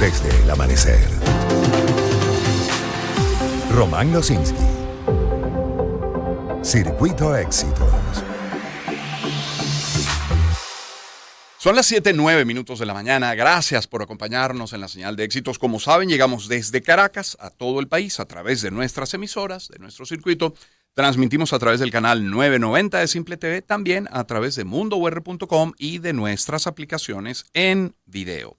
desde el amanecer. Román Losinski. Circuito Éxitos. Son las 7:09 minutos de la mañana. Gracias por acompañarnos en la señal de éxitos. Como saben, llegamos desde Caracas a todo el país a través de nuestras emisoras, de nuestro circuito. Transmitimos a través del canal 990 de Simple TV, también a través de mundour.com y de nuestras aplicaciones en video.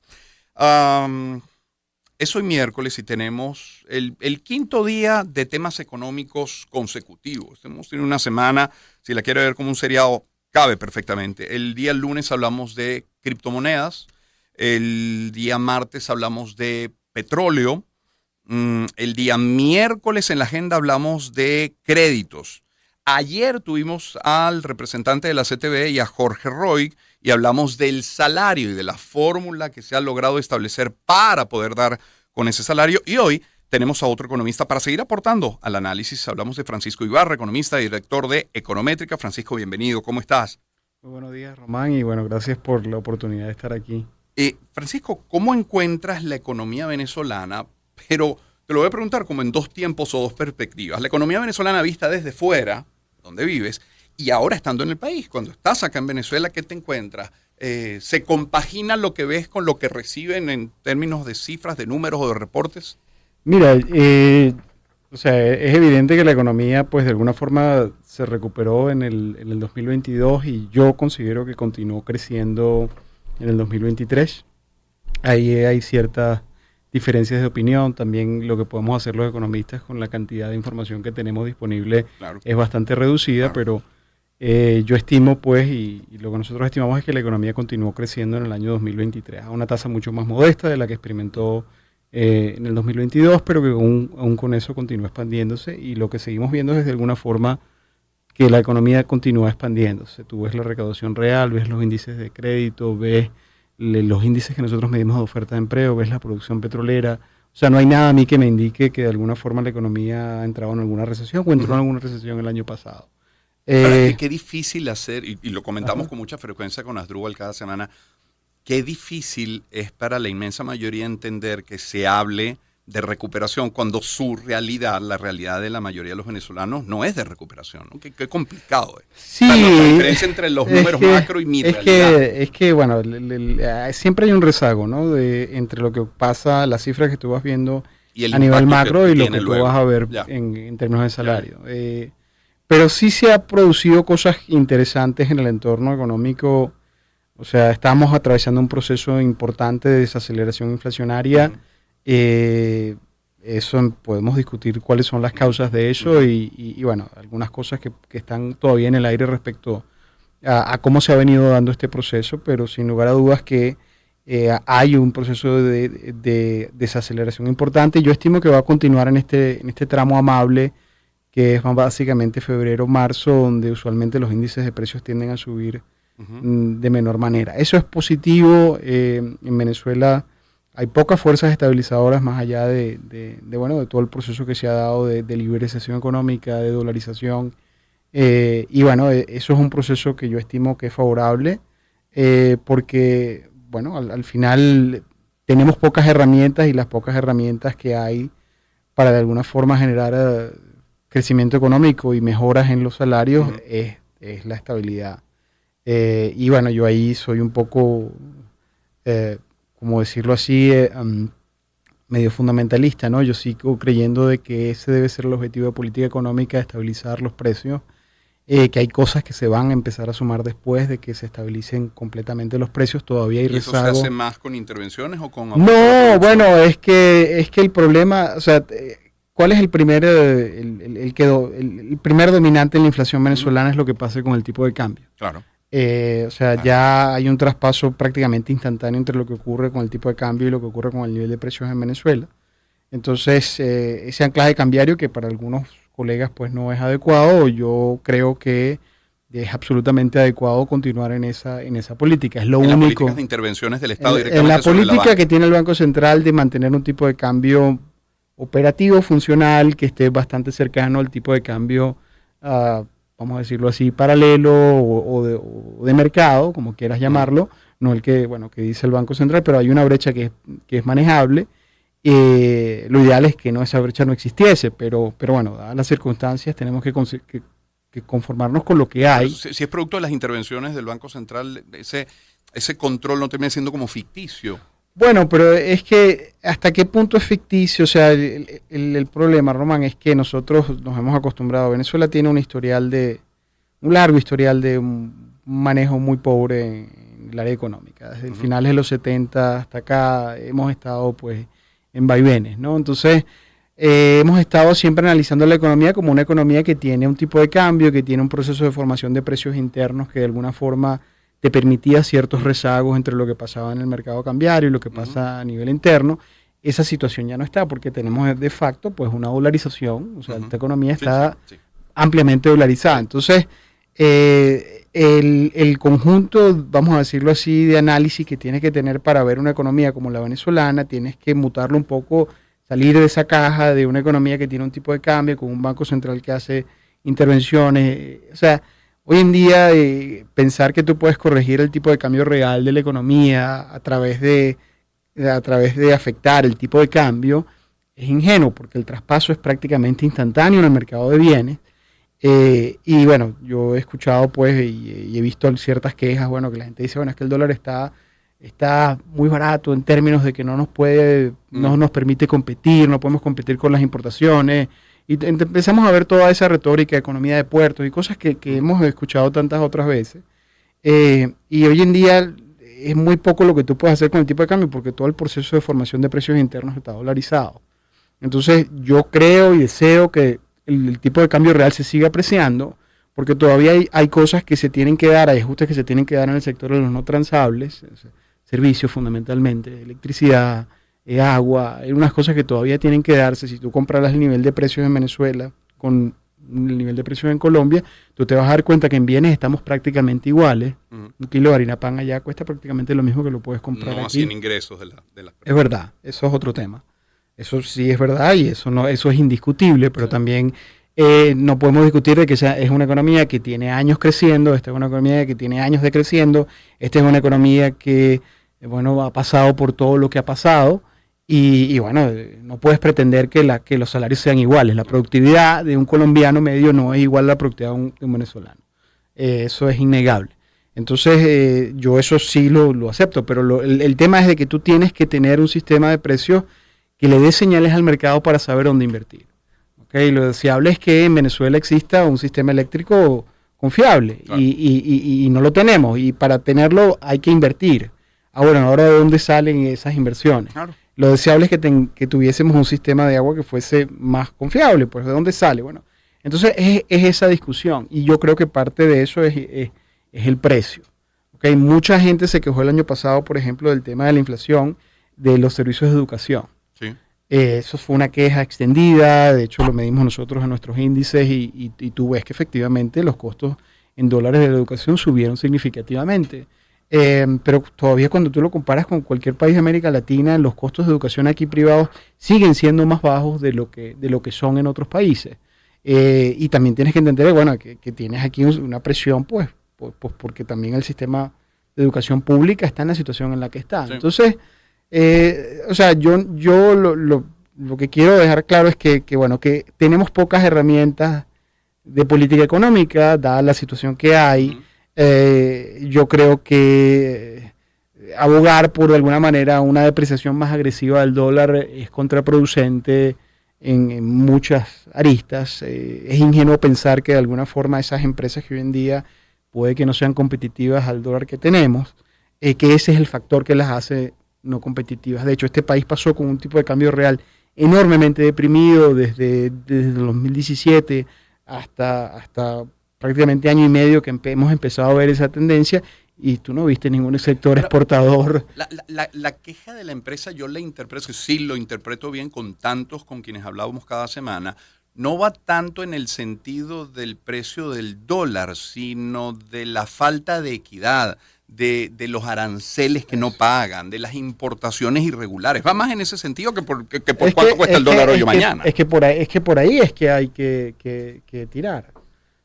Es hoy miércoles y tenemos el, quinto día de temas económicos consecutivos. Hemos tenido una semana, si la quiere ver como un seriado, cabe perfectamente. El día lunes hablamos de criptomonedas, el día martes hablamos de petróleo, mm, el día miércoles en la agenda hablamos de créditos. Ayer tuvimos al representante de la CTV y a Jorge Roy y hablamos del salario y de la fórmula que se ha logrado establecer para poder dar con ese salario. Y hoy tenemos a otro economista para seguir aportando al análisis. Hablamos de Francisco Ibarra, economista y director de Econométrica. Francisco, bienvenido. ¿Cómo estás? Muy buenos días, Román, y bueno, gracias por la oportunidad de estar aquí. Eh, Francisco, ¿cómo encuentras la economía venezolana? Pero te lo voy a preguntar como en dos tiempos o dos perspectivas. La economía venezolana vista desde fuera, donde vives, y ahora estando en el país. Cuando estás acá en Venezuela, ¿qué te encuentras? Eh, ¿Se compagina lo que ves con lo que reciben en términos de cifras, de números o de reportes? Mira, eh, o sea, es evidente que la economía, pues de alguna forma se recuperó en el, en el 2022 y yo considero que continuó creciendo en el 2023. Ahí hay ciertas diferencias de opinión, también lo que podemos hacer los economistas con la cantidad de información que tenemos disponible es bastante reducida, pero eh, yo estimo pues, y, y, lo que nosotros estimamos es que la economía continuó creciendo en el año 2023 a una tasa mucho más modesta de la que experimentó eh, en el 2022, pero que aún, con eso continúa expandiéndose y lo que seguimos viendo es de alguna forma que la economía continúa expandiéndose. Tú ves la recaudación real, ves los índices de crédito, ves los índices que nosotros medimos de oferta de empleo, ves la producción petrolera. O sea, no hay nada a mí que me indique que de alguna forma la economía ha entrado en alguna recesión o entró en alguna recesión el año pasado. Eh, qué difícil hacer, y, lo comentamos con mucha frecuencia con Asdrúbal cada semana, qué difícil es para la inmensa mayoría entender que se hable de recuperación cuando su realidad, la realidad de la mayoría de los venezolanos, no es de recuperación. ¿no? Qué, complicado es. Sí, la diferencia entre los números macro y mi es realidad. Que, es que, bueno, siempre hay un rezago, ¿no? De, entre lo que pasa, las cifras que tú vas viendo a nivel macro y lo que tú vas a ver en, términos de salario. Eh, pero sí se ha producido cosas interesantes en el entorno económico o sea, estamos atravesando un proceso importante de desaceleración inflacionaria. Eh, eso podemos discutir cuáles son las causas de eso y, bueno, algunas cosas que, están todavía en el aire respecto a, cómo se ha venido dando este proceso, pero sin lugar a dudas que eh, hay un proceso de, desaceleración importante. Yo estimo que va a continuar en este, en este tramo amable que es básicamente febrero-marzo, donde usualmente los índices de precios tienden a subir Mm, de menor manera. Eso es positivo. Eh, en Venezuela hay pocas fuerzas estabilizadoras más allá de, bueno, de todo el proceso que se ha dado de, liberalización económica, de dolarización. Eh, y bueno, e, eso es un proceso que yo estimo que es favorable eh, porque, bueno, al, final tenemos pocas herramientas y las pocas herramientas que hay para de alguna forma generar crecimiento económico y mejoras en los salarios es, es la estabilidad. Eh, y bueno, yo ahí soy un poco, eh, como decirlo así, eh, medio fundamentalista, ¿no? Yo sigo creyendo de que ese debe ser el objetivo de política económica, estabilizar los precios, que hay cosas que se van a empezar a sumar después de que se estabilicen completamente los precios, todavía hay ¿Y eso se hace más con intervenciones o con... No, bueno, es que, es que el problema, o sea... ¿Cuál es el primer, el, el, el, primer dominante en la inflación venezolana? Es lo que pasa con el tipo de cambio. Claro. Eh, o sea, ya hay un traspaso prácticamente instantáneo entre lo que ocurre con el tipo de cambio y lo que ocurre con el nivel de precios en Venezuela. Entonces, eh, ese anclaje cambiario que para algunos colegas pues no es adecuado, yo creo que es absolutamente adecuado continuar en esa en esa política. Es lo en único. de intervenciones del Estado En, la política que tiene el Banco Central de mantener un tipo de cambio operativo, funcional, que esté bastante cercano al tipo de cambio uh, vamos a decirlo así, paralelo o, de, mercado, como quieras llamarlo, no el que, bueno, que dice el Banco Central, pero hay una brecha que es, que es manejable. Eh, lo ideal es que no esa brecha no existiese, pero, pero bueno, dadas las circunstancias tenemos que, que, conformarnos con lo que hay. Si, es producto de las intervenciones del Banco Central, ese, ese control no termina siendo como ficticio. Bueno, pero es que hasta qué punto es ficticio, o sea, el, el, problema, Román, es que nosotros nos hemos acostumbrado, Venezuela tiene un historial de, un largo historial de un manejo muy pobre en el área económica. Desde finales de los 70 hasta acá hemos estado pues en vaivenes, ¿no? Entonces, eh, hemos estado siempre analizando la economía como una economía que tiene un tipo de cambio, que tiene un proceso de formación de precios internos que de alguna forma te permitía ciertos rezagos entre lo que pasaba en el mercado cambiario y lo que pasa a nivel interno. Esa situación ya no está porque tenemos de facto pues una dolarización, o sea, esta economía está ampliamente dolarizada. Entonces, eh, el, el, conjunto, vamos a decirlo así, de análisis que tienes que tener para ver una economía como la venezolana, tienes que mutarlo un poco, salir de esa caja de una economía que tiene un tipo de cambio, con un banco central que hace intervenciones. O sea, Hoy en día, eh, pensar que tú puedes corregir el tipo de cambio real de la economía a través de, a través de afectar el tipo de cambio es ingenuo, porque el traspaso es prácticamente instantáneo en el mercado de bienes. Eh, y bueno, yo he escuchado pues y, he visto ciertas quejas, bueno, que la gente dice, bueno, es que el dólar está, está muy barato en términos de que no nos puede, no mm. nos permite competir, no podemos competir con las importaciones, y empezamos a ver toda esa retórica, economía de puertos y cosas que, hemos escuchado tantas otras veces. Eh, y hoy en día es muy poco lo que tú puedes hacer con el tipo de cambio porque todo el proceso de formación de precios internos está dolarizado. Entonces yo creo y deseo que el, tipo de cambio real se siga apreciando porque todavía hay, hay, cosas que se tienen que dar, hay ajustes que se tienen que dar en el sector de los no transables, servicios fundamentalmente, electricidad, eh, agua, hay unas cosas que todavía tienen que darse. Si tú comparas el nivel de precios en Venezuela con el nivel de precios en Colombia, tú te vas a dar cuenta que en bienes estamos prácticamente iguales. Un kilo de harina pan allá cuesta prácticamente lo mismo que lo puedes comprar no, aquí. sin ingresos de la, de Es verdad, eso es otro tema. Eso sí es verdad y eso no eso es indiscutible, pero también eh, no podemos discutir de que sea, es una economía que tiene años creciendo, esta es una economía que tiene años decreciendo, esta es una economía que, bueno, ha pasado por todo lo que ha pasado y, bueno, no puedes pretender que, la, que los salarios sean iguales. La productividad de un colombiano medio no es igual a la productividad de un, venezolano. Eh, eso es innegable. Entonces, eh, yo eso sí lo, acepto, pero el, tema es de que tú tienes que tener un sistema de precios que le dé señales al mercado para saber dónde invertir. ¿Okay? Lo deseable es que en Venezuela exista un sistema eléctrico confiable y, y, no lo tenemos. Y para tenerlo hay que invertir. Ahora, ahora de dónde salen esas inversiones. Claro. Lo deseable es que, tuviésemos un sistema de agua que fuese más confiable, pues ¿de dónde sale? Bueno, entonces es, esa discusión y yo creo que parte de eso es, el precio. ¿okay? Mucha gente se quejó el año pasado, por ejemplo, del tema de la inflación de los servicios de educación. Sí. Eh, eso fue una queja extendida, de hecho lo medimos nosotros en nuestros índices y, y tú ves que efectivamente los costos en dólares de la educación subieron significativamente. Eh, pero todavía cuando tú lo comparas con cualquier país de América Latina, los costos de educación aquí privados siguen siendo más bajos de lo que, de lo que son en otros países. Eh, y también tienes que entender, bueno, que, tienes aquí una presión, pues, pues, porque también el sistema de educación pública está en la situación en la que está. Entonces, eh, o sea, yo, yo lo, lo, lo, que quiero dejar claro es que, que, bueno, que tenemos pocas herramientas de política económica, dada la situación que hay. Eh, yo creo que abogar por de alguna manera una depreciación más agresiva del dólar es contraproducente en, muchas aristas. Eh, es ingenuo pensar que de alguna forma esas empresas que hoy en día puede que no sean competitivas al dólar que tenemos, eh, que ese es el factor que las hace no competitivas. De hecho, este país pasó con un tipo de cambio real enormemente deprimido desde, desde 2017 hasta, hasta prácticamente año y medio que hemos empezado a ver esa tendencia y tú no viste ningún sector exportador. La, queja de la empresa yo la interpreto, sí lo interpreto bien con tantos con quienes hablábamos cada semana, no va tanto en el sentido del precio del dólar, sino de la falta de equidad, de, los aranceles que no pagan, de las importaciones irregulares. Va más en ese sentido que por, que, cuánto cuesta el dólar hoy o mañana. Es que, por ahí, es que por ahí es que hay que, que tirar.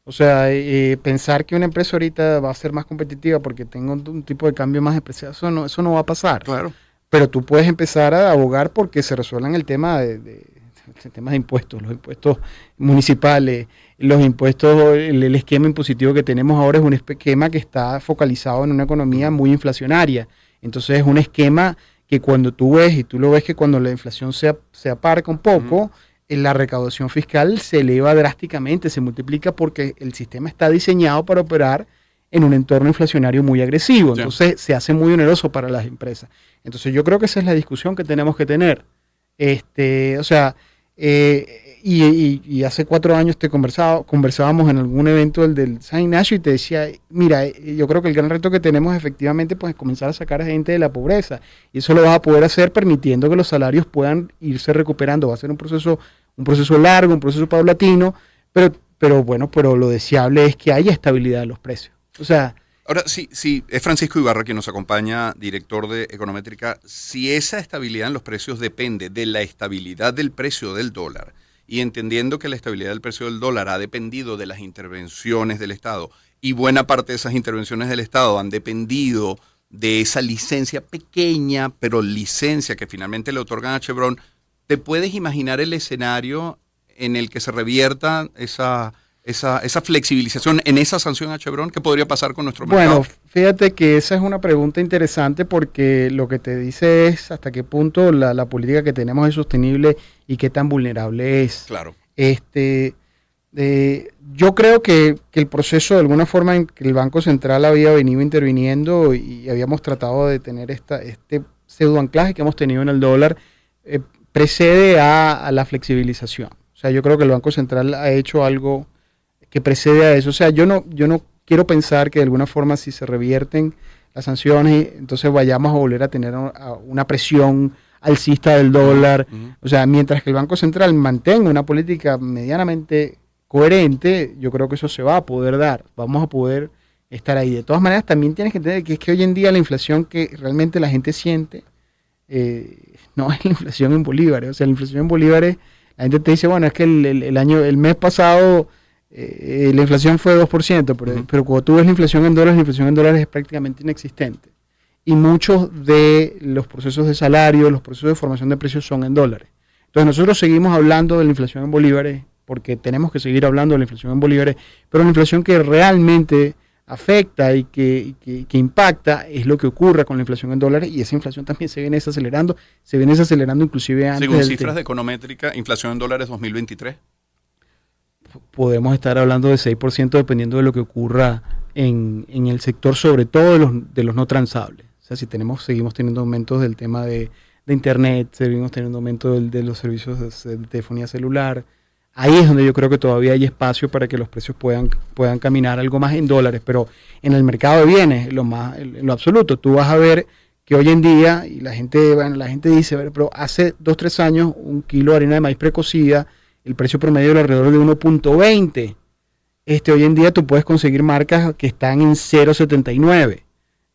O sea, eh, pensar que una empresa ahorita va a ser más competitiva porque tengo un, tipo de cambio más especial, eso no, eso no va a pasar. Claro. Pero tú puedes empezar a abogar porque se resuelvan el tema de, de, de impuestos, los impuestos municipales, los impuestos, el, esquema impositivo que tenemos ahora es un esquema que está focalizado en una economía muy inflacionaria. Entonces es un esquema que cuando tú ves, y tú lo ves que cuando la inflación se, se aparca un poco, la recaudación fiscal se eleva drásticamente, se multiplica porque el sistema está diseñado para operar en un entorno inflacionario muy agresivo. Entonces se hace muy oneroso para las empresas. Entonces yo creo que esa es la discusión que tenemos que tener. Este, o sea, eh, y, hace cuatro años te conversaba, conversábamos en algún evento del, del San Ignacio y te decía, mira, eh, yo creo que el gran reto que tenemos efectivamente pues, es comenzar a sacar a gente de la pobreza. Y eso lo vas a poder hacer permitiendo que los salarios puedan irse recuperando. Va a ser un proceso, un proceso largo, un proceso paulatino, pero, pero bueno, pero lo deseable es que haya estabilidad en los precios. O sea, Ahora, sí, sí, es Francisco Ibarra quien nos acompaña, director de Econométrica. Si esa estabilidad en los precios depende de la estabilidad del precio del dólar y entendiendo que la estabilidad del precio del dólar ha dependido de las intervenciones del Estado y buena parte de esas intervenciones del Estado han dependido de esa licencia pequeña, pero licencia que finalmente le otorgan a Chevron, ¿te puedes imaginar el escenario en el que se revierta esa esa, esa flexibilización en esa sanción a Chevron? ¿Qué podría pasar con nuestro mercado? Bueno, fíjate que esa es una pregunta interesante porque lo que te dice es hasta qué punto la, política que tenemos es sostenible y qué tan vulnerable es. Claro. Este, eh, yo creo que, el proceso, de alguna forma, en que el Banco Central había venido interviniendo y habíamos tratado de tener esta, este pseudo anclaje que hemos tenido en el dólar, eh, precede a, a la flexibilización. O sea, yo creo que el Banco Central ha hecho algo que precede a eso. O sea, yo no, yo no quiero pensar que de alguna forma si se revierten las sanciones, entonces vayamos a volver a tener una presión alcista del dólar. O sea, mientras que el Banco Central mantenga una política medianamente coherente, yo creo que eso se va a poder dar. Vamos a poder estar ahí. De todas maneras, también tienes que entender que es que hoy en día la inflación que realmente la gente siente eh, no es la inflación en bolívares. O sea, la inflación en bolívares, la gente te dice, bueno, es que el año, el mes pasado eh, la inflación fue 2%, pero, pero cuando tú ves la inflación en dólares, la inflación en dólares es prácticamente inexistente. Y muchos de los procesos de salario, los procesos de formación de precios son en dólares. Entonces nosotros seguimos hablando de la inflación en bolívares, porque tenemos que seguir hablando de la inflación en bolívares, pero la inflación que realmente afecta y que, que, impacta es lo que ocurre con la inflación en dólares y esa inflación también se viene desacelerando, se viene desacelerando inclusive antes. Según cifras de econométrica, inflación en dólares 2023 podemos estar hablando de 6% dependiendo de lo que ocurra en, en, el sector, sobre todo de los, de los no transables. O sea, si tenemos, seguimos teniendo aumentos del tema de, de Internet, seguimos teniendo aumentos de, los servicios de, telefonía celular, ahí es donde yo creo que todavía hay espacio para que los precios puedan, puedan caminar algo más en dólares, pero en el mercado de bienes, lo más, en lo absoluto, tú vas a ver que hoy en día, y la gente, bueno, la gente dice, pero hace dos, tres años un kilo de harina de maíz precocida el precio promedio alrededor de 1.20. Este, hoy en día tú puedes conseguir marcas que están en 0.79.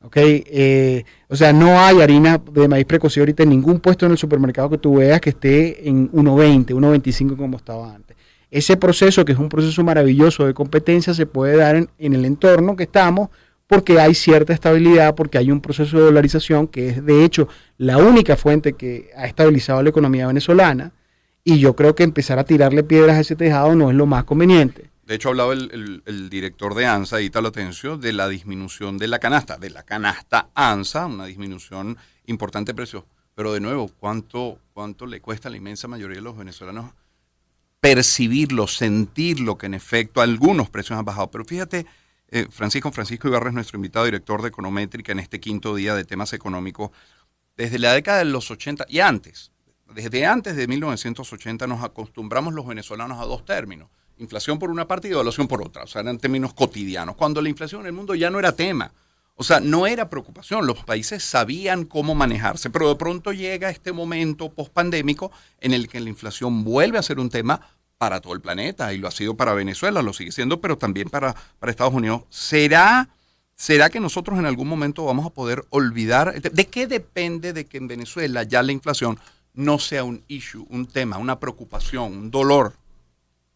¿ok? Eh, o sea, no hay harina de maíz precocido ahorita en ningún puesto en el supermercado que tú veas que esté en 1.20, 1.25 como estaba antes. Ese proceso, que es un proceso maravilloso de competencia, se puede dar en, en el entorno que estamos porque hay cierta estabilidad, porque hay un proceso de dolarización que es de hecho la única fuente que ha estabilizado la economía venezolana y yo creo que empezar a tirarle piedras a ese tejado no es lo más conveniente. De hecho, hablaba el, el, director de ANSA, Italo Atencio, de la disminución de la canasta, de la canasta ANSA, una disminución importante de precios. Pero de nuevo, ¿cuánto, ¿cuánto le cuesta a la inmensa mayoría de los venezolanos percibirlo, sentirlo, que en efecto algunos precios han bajado? Pero fíjate, eh, Francisco Francisco Ibarra es nuestro invitado director de Econométrica en este quinto día de temas económicos. Desde la década de los 80 y antes, desde antes de 1980 nos acostumbramos los venezolanos a dos términos. Inflación por una parte y devaluación por otra. O sea, eran términos cotidianos. Cuando la inflación en el mundo ya no era tema. O sea, no era preocupación. Los países sabían cómo manejarse. Pero de pronto llega este momento post-pandémico en el que la inflación vuelve a ser un tema para todo el planeta. Y lo ha sido para Venezuela, lo sigue siendo, pero también para, para Estados Unidos. ¿Será... ¿Será que nosotros en algún momento vamos a poder olvidar? ¿De qué depende de que en Venezuela ya la inflación no sea un issue, un tema, una preocupación, un dolor?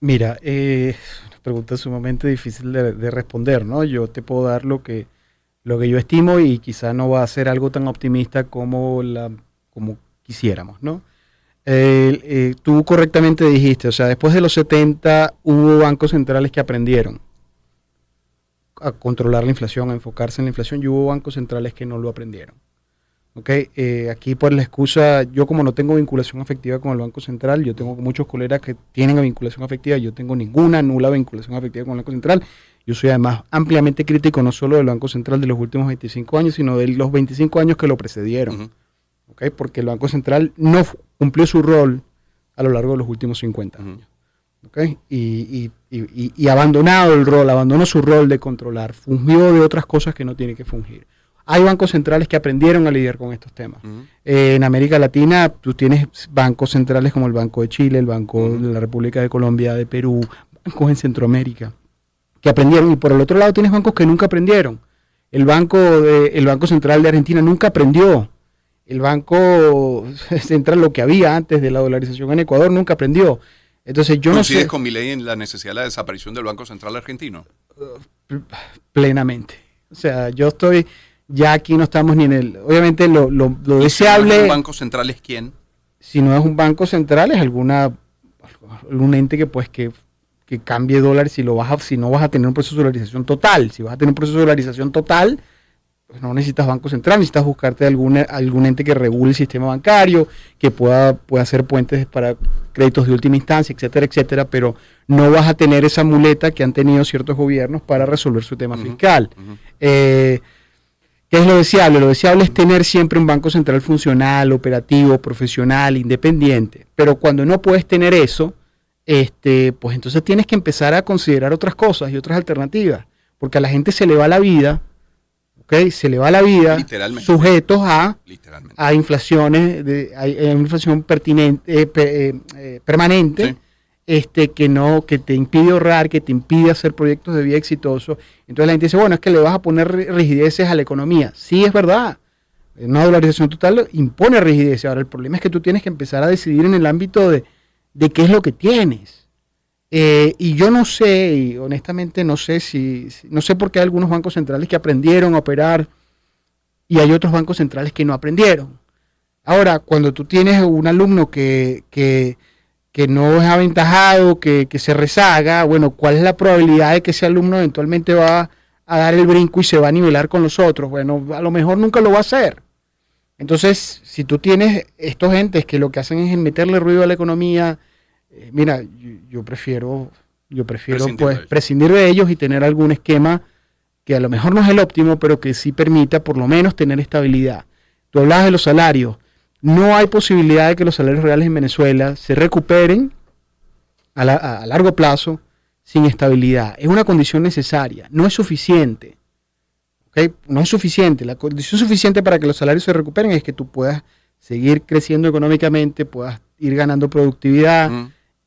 Mira, eh, una pregunta sumamente difícil de, responder, ¿no? Yo te puedo dar lo que, lo que yo estimo y quizá no va a ser algo tan optimista como, la, como quisiéramos, ¿no? Eh, tú correctamente dijiste, o sea, después de los 70 hubo bancos centrales que aprendieron a controlar la inflación, a enfocarse en la inflación, y hubo bancos centrales que no lo aprendieron. Okay, eh, aquí por la excusa, yo como no tengo vinculación afectiva con el Banco Central, yo tengo muchos colegas que tienen vinculación afectiva, yo tengo ninguna nula vinculación afectiva con el Banco Central. Yo soy además ampliamente crítico no solo del Banco Central de los últimos 25 años, sino de los 25 años que lo precedieron. okay, porque el Banco Central no cumplió su rol a lo largo de los últimos 50 años. okay, y, y, y, abandonado el rol, abandonó su rol de controlar, fungió de otras cosas que no tiene que fungir. Hay bancos centrales que aprendieron a lidiar con estos temas. Eh, en América Latina, tú tienes bancos centrales como el Banco de Chile, el Banco de la República de Colombia, de Perú, bancos en Centroamérica, que aprendieron. Y por el otro lado tienes bancos que nunca aprendieron. El Banco, de, el banco Central de Argentina nunca aprendió. El Banco Central, lo que había antes de la dolarización en Ecuador, nunca aprendió. Entonces yo no sé. con mi ley en la necesidad de la desaparición del Banco Central argentino? plenamente. O sea, yo estoy ya aquí no estamos ni en el... Obviamente lo, lo, lo deseable... Si no banco central es quién? Si no es un banco central es alguna algún ente que pues que, que cambie dólares si lo vas a, si no vas a tener un proceso de dolarización total. Si vas a tener un proceso de dolarización total, pues no necesitas banco central, necesitas buscarte algún, algún ente que regule el sistema bancario, que pueda, pueda hacer puentes para créditos de última instancia, etcétera, etcétera, pero no vas a tener esa muleta que han tenido ciertos gobiernos para resolver su tema fiscal. eh, ¿Qué es lo deseable? Lo deseable es tener siempre un banco central funcional, operativo, profesional, independiente. Pero cuando no puedes tener eso, este, pues entonces tienes que empezar a considerar otras cosas y otras alternativas. Porque a la gente se le va la vida, ¿ok? Se le va la vida sujetos a, a inflaciones, de, a, inflación pertinente, eh, eh, eh, permanente este, que no, que te impide ahorrar, que te impide hacer proyectos de vida exitosos. Entonces la gente dice, bueno, es que le vas a poner rigideces a la economía. Sí, es verdad. Una dolarización total impone rigidez. Ahora, el problema es que tú tienes que empezar a decidir en el ámbito de, qué es lo que tienes. Eh, y yo no sé, y honestamente no sé si, no sé por qué hay algunos bancos centrales que aprendieron a operar y hay otros bancos centrales que no aprendieron. Ahora, cuando tú tienes un alumno que, que que no es aventajado, que, se rezaga, bueno, ¿cuál es la probabilidad de que ese alumno eventualmente va a dar el brinco y se va a nivelar con los otros? Bueno, a lo mejor nunca lo va a hacer. Entonces, si tú tienes estos entes que lo que hacen es meterle ruido a la economía, eh, mira, yo, prefiero, yo prefiero prescindir pues de prescindir de ellos y tener algún esquema que a lo mejor no es el óptimo, pero que sí permita por lo menos tener estabilidad. Tú hablabas de los salarios no hay posibilidad de que los salarios reales en Venezuela se recuperen a, largo plazo sin estabilidad. Es una condición necesaria, no es suficiente. No es suficiente. La condición suficiente para que los salarios se recuperen es que tú puedas seguir creciendo económicamente, puedas ir ganando productividad.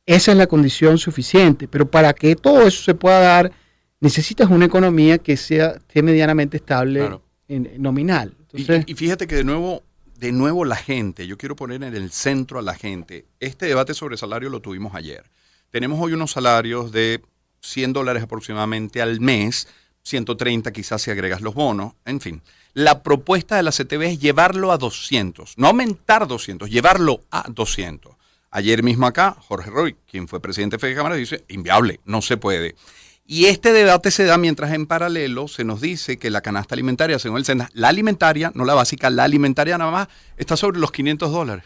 Esa es la condición suficiente. Pero para que todo eso se pueda dar, necesitas una economía que sea medianamente estable en, nominal. y, fíjate que de nuevo de nuevo la gente, yo quiero poner en el centro a la gente. Este debate sobre salario lo tuvimos ayer. Tenemos hoy unos salarios de 100 dólares aproximadamente al mes, 130 quizás si agregas los bonos, en fin. La propuesta de la CTV es llevarlo a 200, no aumentar 200, llevarlo a 200. Ayer mismo acá, Jorge Roy, quien fue presidente de Fede Cámara, dice, inviable, no se puede. Y este debate se da mientras en paralelo se nos dice que la canasta alimentaria, según el SENA, la alimentaria, no la básica, la alimentaria nada más, está sobre los 500 dólares.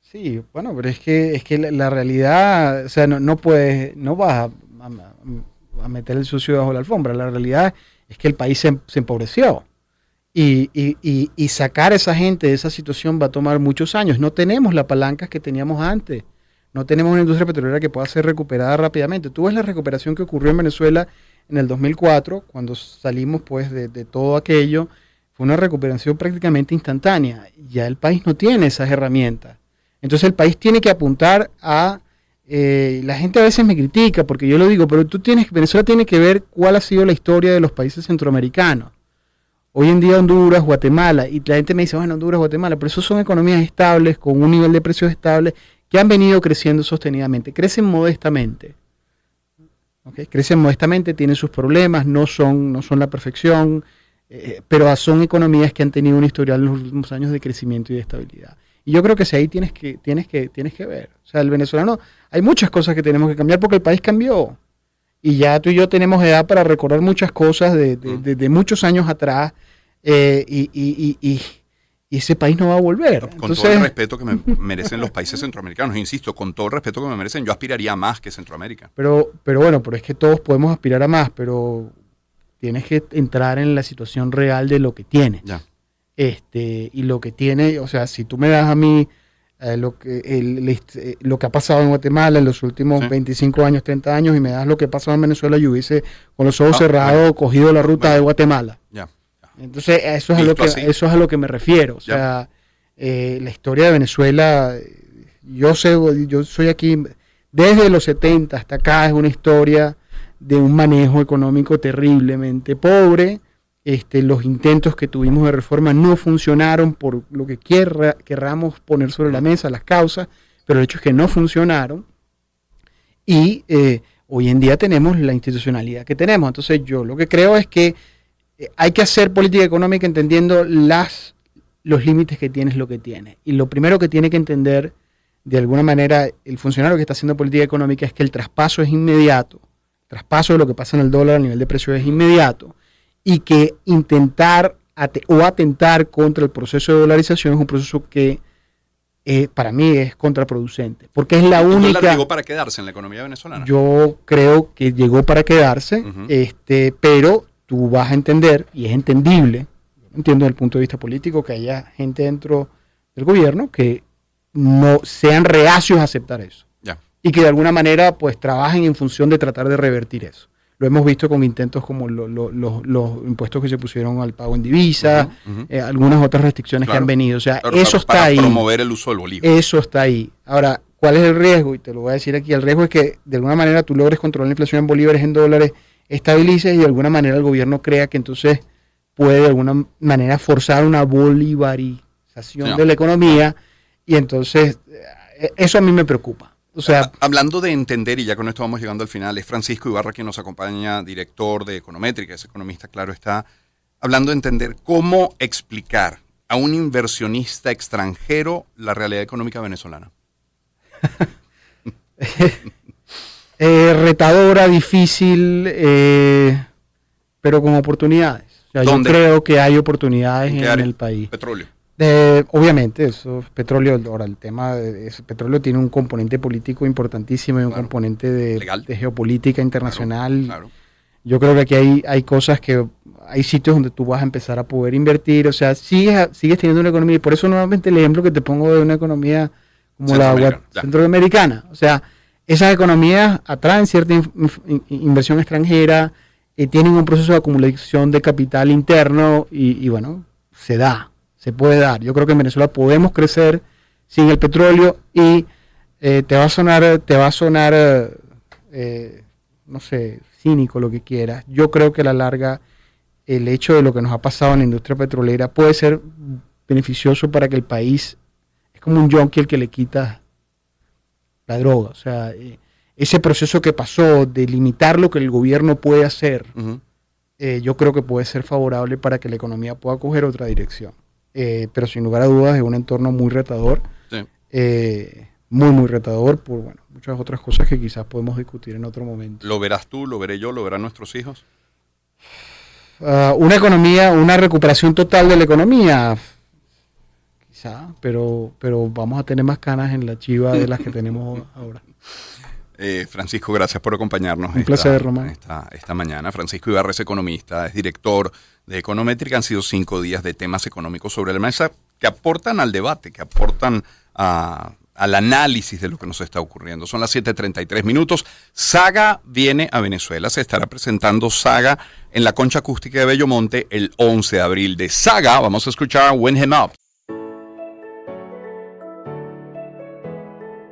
Sí, bueno, pero es que, es que la, realidad, o sea, no, no puedes, no vas a, meter el sucio bajo la alfombra. La realidad es que el país se, empobreció. Y, y, y, sacar a esa gente de esa situación va a tomar muchos años. No tenemos las palancas que teníamos antes. No tenemos una industria petrolera que pueda ser recuperada rápidamente. Tú ves la recuperación que ocurrió en Venezuela en el 2004, cuando salimos pues de, todo aquello, fue una recuperación prácticamente instantánea. Ya el país no tiene esas herramientas. Entonces el país tiene que apuntar a... Eh, la gente a veces me critica porque yo lo digo, pero tú tienes, Venezuela tiene que ver cuál ha sido la historia de los países centroamericanos. Hoy en día Honduras, Guatemala, y la gente me dice, bueno, Honduras, Guatemala, pero esos son economías estables, con un nivel de precios estable, que han venido creciendo sostenidamente. Crecen modestamente. Crecen modestamente, tienen sus problemas, no son, no son la perfección, eh, pero son economías que han tenido un historial en los últimos años de crecimiento y de estabilidad. Y yo creo que si ahí tienes que, tienes que, tienes que ver. O sea, el venezolano, hay muchas cosas que tenemos que cambiar porque el país cambió. Y ya tú y yo tenemos edad para recordar muchas cosas de, de, muchos años atrás. Eh, y, y, y, y, ese país no va a volver. Con todo el respeto que me merecen los países centroamericanos, insisto, con todo el respeto que me merecen, yo aspiraría a más que Centroamérica. Pero, pero bueno, pero es que todos podemos aspirar a más, pero tienes que entrar en la situación real de lo que tienes. Ya. Este, y lo que tiene, o sea, si tú me das a mí eh, lo, que, eh, lo que ha pasado en Guatemala en los últimos 25 años, 30 años, y me das lo que ha pasado en Venezuela, yo hubiese con los ojos ah, cerrados cogido la ruta de Guatemala. Ya, Entonces, eso es, a lo que, eso es a lo que me refiero. O sea, eh, la historia de Venezuela, yo sé, yo soy aquí desde los 70 hasta acá, es una historia de un manejo económico terriblemente pobre, este, los intentos que tuvimos de reforma no funcionaron por lo que querramos poner sobre la mesa las causas, pero el hecho es que no funcionaron. Y eh, hoy en día tenemos la institucionalidad que tenemos. Entonces yo lo que creo es que hay que hacer política económica entendiendo las, los límites que tienes lo que tiene. Y lo primero que tiene que entender, de alguna manera, el funcionario que está haciendo política económica es que el traspaso es inmediato. El traspaso de lo que pasa en el dólar a nivel de precio es inmediato y que intentar o atentar contra el proceso de dolarización es un proceso que eh, para mí es contraproducente, porque es la única... llegó para quedarse en la economía venezolana? Yo creo que llegó para quedarse, este, pero tú vas a entender, y es entendible, entiendo desde el punto de vista político, que haya gente dentro del gobierno que no sean reacios a aceptar eso. Y que de alguna manera pues trabajen en función de tratar de revertir eso. Lo hemos visto con intentos como los impuestos que se pusieron al pago en divisa, eh, algunas otras restricciones que han venido. O sea, eso está ahí. promover el uso del bolívar. Eso está ahí. Ahora, ¿cuál es el riesgo? Y te lo voy a decir aquí. El riesgo es que de alguna manera tú logres controlar la inflación en bolívares, en dólares, estabilices y de alguna manera el gobierno crea que entonces puede de alguna manera forzar una bolivarización de la economía y entonces eh, eso a mí me preocupa. O sea, hablando de entender, y ya con esto vamos llegando al final, es Francisco Ibarra quien nos acompaña, director de Econométrica, es economista, claro está, hablando de entender cómo explicar a un inversionista extranjero la realidad económica venezolana. eh, retadora, difícil, eh, pero con oportunidades. yo creo que hay oportunidades en, en el país. Petróleo obviamente, eso es petróleo. Ahora, el tema de petróleo tiene un componente político importantísimo y un componente de, geopolítica internacional. Yo creo que aquí hay, hay cosas que hay sitios donde tú vas a empezar a poder invertir. O sea, sigues, sigues teniendo una economía. Y por eso, nuevamente, el ejemplo que te pongo de una economía como la centroamericana. O sea, esas economías atraen cierta inversión extranjera, tienen un proceso de acumulación de capital interno y, y bueno, se da se puede dar. Yo creo que en Venezuela podemos crecer sin el petróleo y eh, te va a sonar, te va a sonar, eh, no sé, cínico lo que quieras. Yo creo que a la larga el hecho de lo que nos ha pasado en la industria petrolera puede ser beneficioso para que el país es como un junkie el que le quita la droga. O sea, eh, ese proceso que pasó de limitar lo que el gobierno puede hacer, yo creo que puede ser favorable para que la economía pueda coger otra dirección. Eh, pero sin lugar a dudas es un entorno muy retador. Eh, muy, muy retador por bueno, muchas otras cosas que quizás podemos discutir en otro momento. ¿Lo verás tú, lo veré yo, lo verán nuestros hijos? Ah, una economía, una recuperación total de la economía, quizá, pero, pero vamos a tener más canas en la chiva de las que tenemos ahora. Eh, Francisco, gracias por acompañarnos. Un placer, Román. Esta, esta, mañana. Francisco Ibarra es economista, es director de Econométrica. Han sido cinco días de temas económicos sobre la mesa que aportan al debate, que aportan al análisis de lo que nos está ocurriendo. Son las 7.33 minutos. Saga viene a Venezuela. Se estará presentando Saga en la concha acústica de Bellomonte el 11 de abril. De Saga vamos a escuchar Win Him Up.